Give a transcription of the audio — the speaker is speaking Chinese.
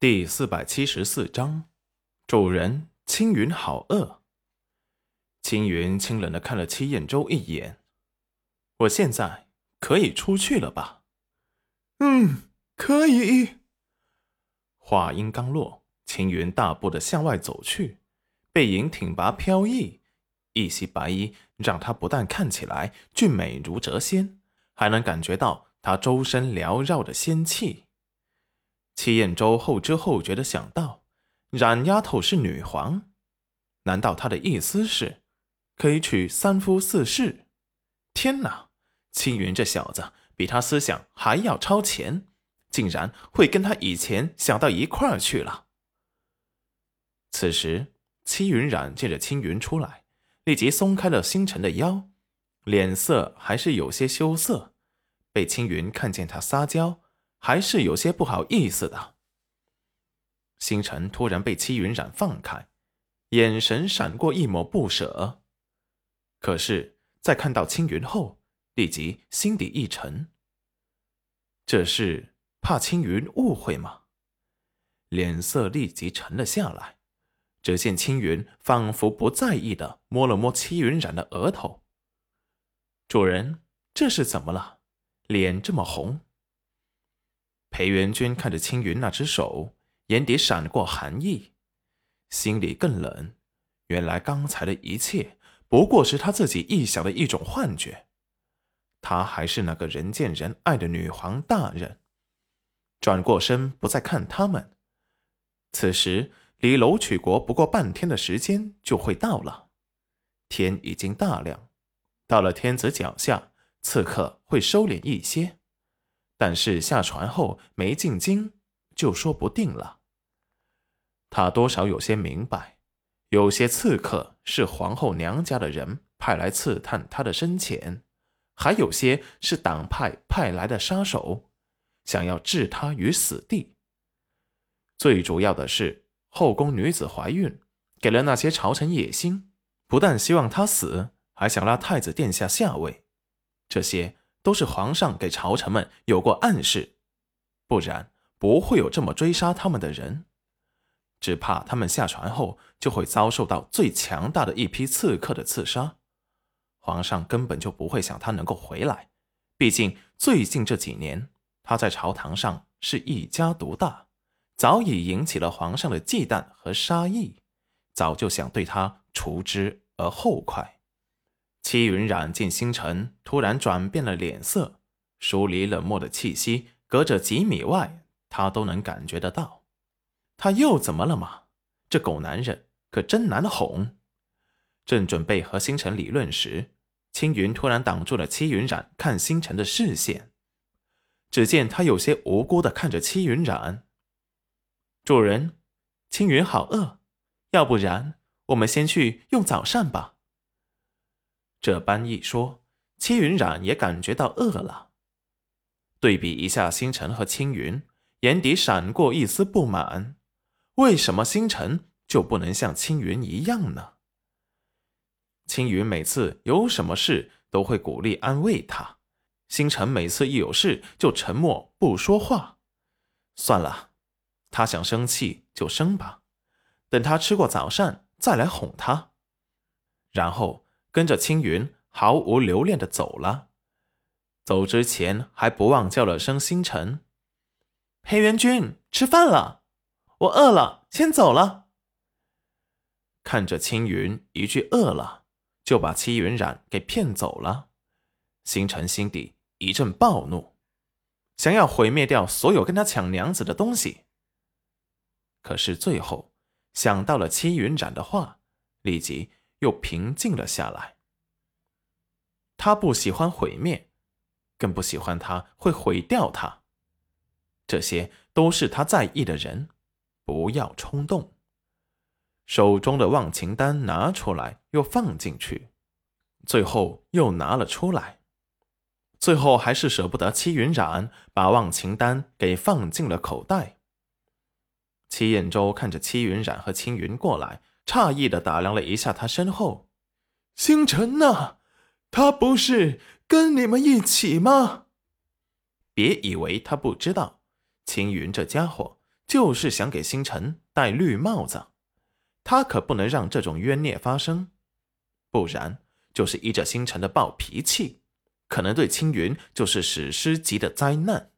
第四百七十四章，主人青云好饿。青云清冷的看了戚燕州一眼，我现在可以出去了吧？嗯，可以。话音刚落，青云大步的向外走去，背影挺拔飘逸，一袭白衣让他不但看起来俊美如谪仙，还能感觉到他周身缭绕的仙气。戚燕州后知后觉的想到，冉丫头是女皇，难道她的意思是可以娶三夫四室？天哪，青云这小子比他思想还要超前，竟然会跟他以前想到一块儿去了。此时，戚云染见着青云出来，立即松开了星辰的腰，脸色还是有些羞涩。被青云看见他撒娇。还是有些不好意思的。星辰突然被戚云染放开，眼神闪过一抹不舍。可是，在看到青云后，立即心底一沉。这是怕青云误会吗？脸色立即沉了下来。只见青云仿佛不在意的摸了摸戚云染的额头。主人，这是怎么了？脸这么红。裴元君看着青云那只手，眼底闪过寒意，心里更冷。原来刚才的一切不过是他自己臆想的一种幻觉，他还是那个人见人爱的女皇大人。转过身，不再看他们。此时离楼曲国不过半天的时间就会到了，天已经大亮，到了天子脚下，刺客会收敛一些。但是下船后没进京，就说不定了。他多少有些明白，有些刺客是皇后娘家的人派来刺探他的深浅，还有些是党派派来的杀手，想要置他于死地。最主要的是，后宫女子怀孕，给了那些朝臣野心，不但希望他死，还想拉太子殿下下位。这些。都是皇上给朝臣们有过暗示，不然不会有这么追杀他们的人。只怕他们下船后就会遭受到最强大的一批刺客的刺杀。皇上根本就不会想他能够回来，毕竟最近这几年他在朝堂上是一家独大，早已引起了皇上的忌惮和杀意，早就想对他除之而后快。戚云染见星辰突然转变了脸色，疏离冷漠的气息，隔着几米外，他都能感觉得到。他又怎么了吗？这狗男人可真难哄。正准备和星辰理论时，青云突然挡住了戚云染看星辰的视线。只见他有些无辜的看着戚云染：“主人，青云好饿，要不然我们先去用早膳吧。”这般一说，戚云染也感觉到饿了。对比一下星辰和青云，眼底闪过一丝不满：为什么星辰就不能像青云一样呢？青云每次有什么事都会鼓励安慰他，星辰每次一有事就沉默不说话。算了，他想生气就生吧，等他吃过早膳再来哄他。然后。跟着青云毫无留恋的走了，走之前还不忘叫了声星辰：“裴元君，吃饭了，我饿了，先走了。”看着青云一句“饿了”，就把戚云染给骗走了，星辰心底一阵暴怒，想要毁灭掉所有跟他抢娘子的东西。可是最后想到了戚云染的话，立即。又平静了下来。他不喜欢毁灭，更不喜欢他会毁掉他。这些都是他在意的人，不要冲动。手中的忘情丹拿出来，又放进去，最后又拿了出来，最后还是舍不得戚云染，把忘情丹给放进了口袋。戚彦周看着戚云染和青云过来。诧异的打量了一下他身后，星辰呢？他不是跟你们一起吗？别以为他不知道，青云这家伙就是想给星辰戴绿帽子。他可不能让这种冤孽发生，不然就是依着星辰的暴脾气，可能对青云就是史诗级的灾难。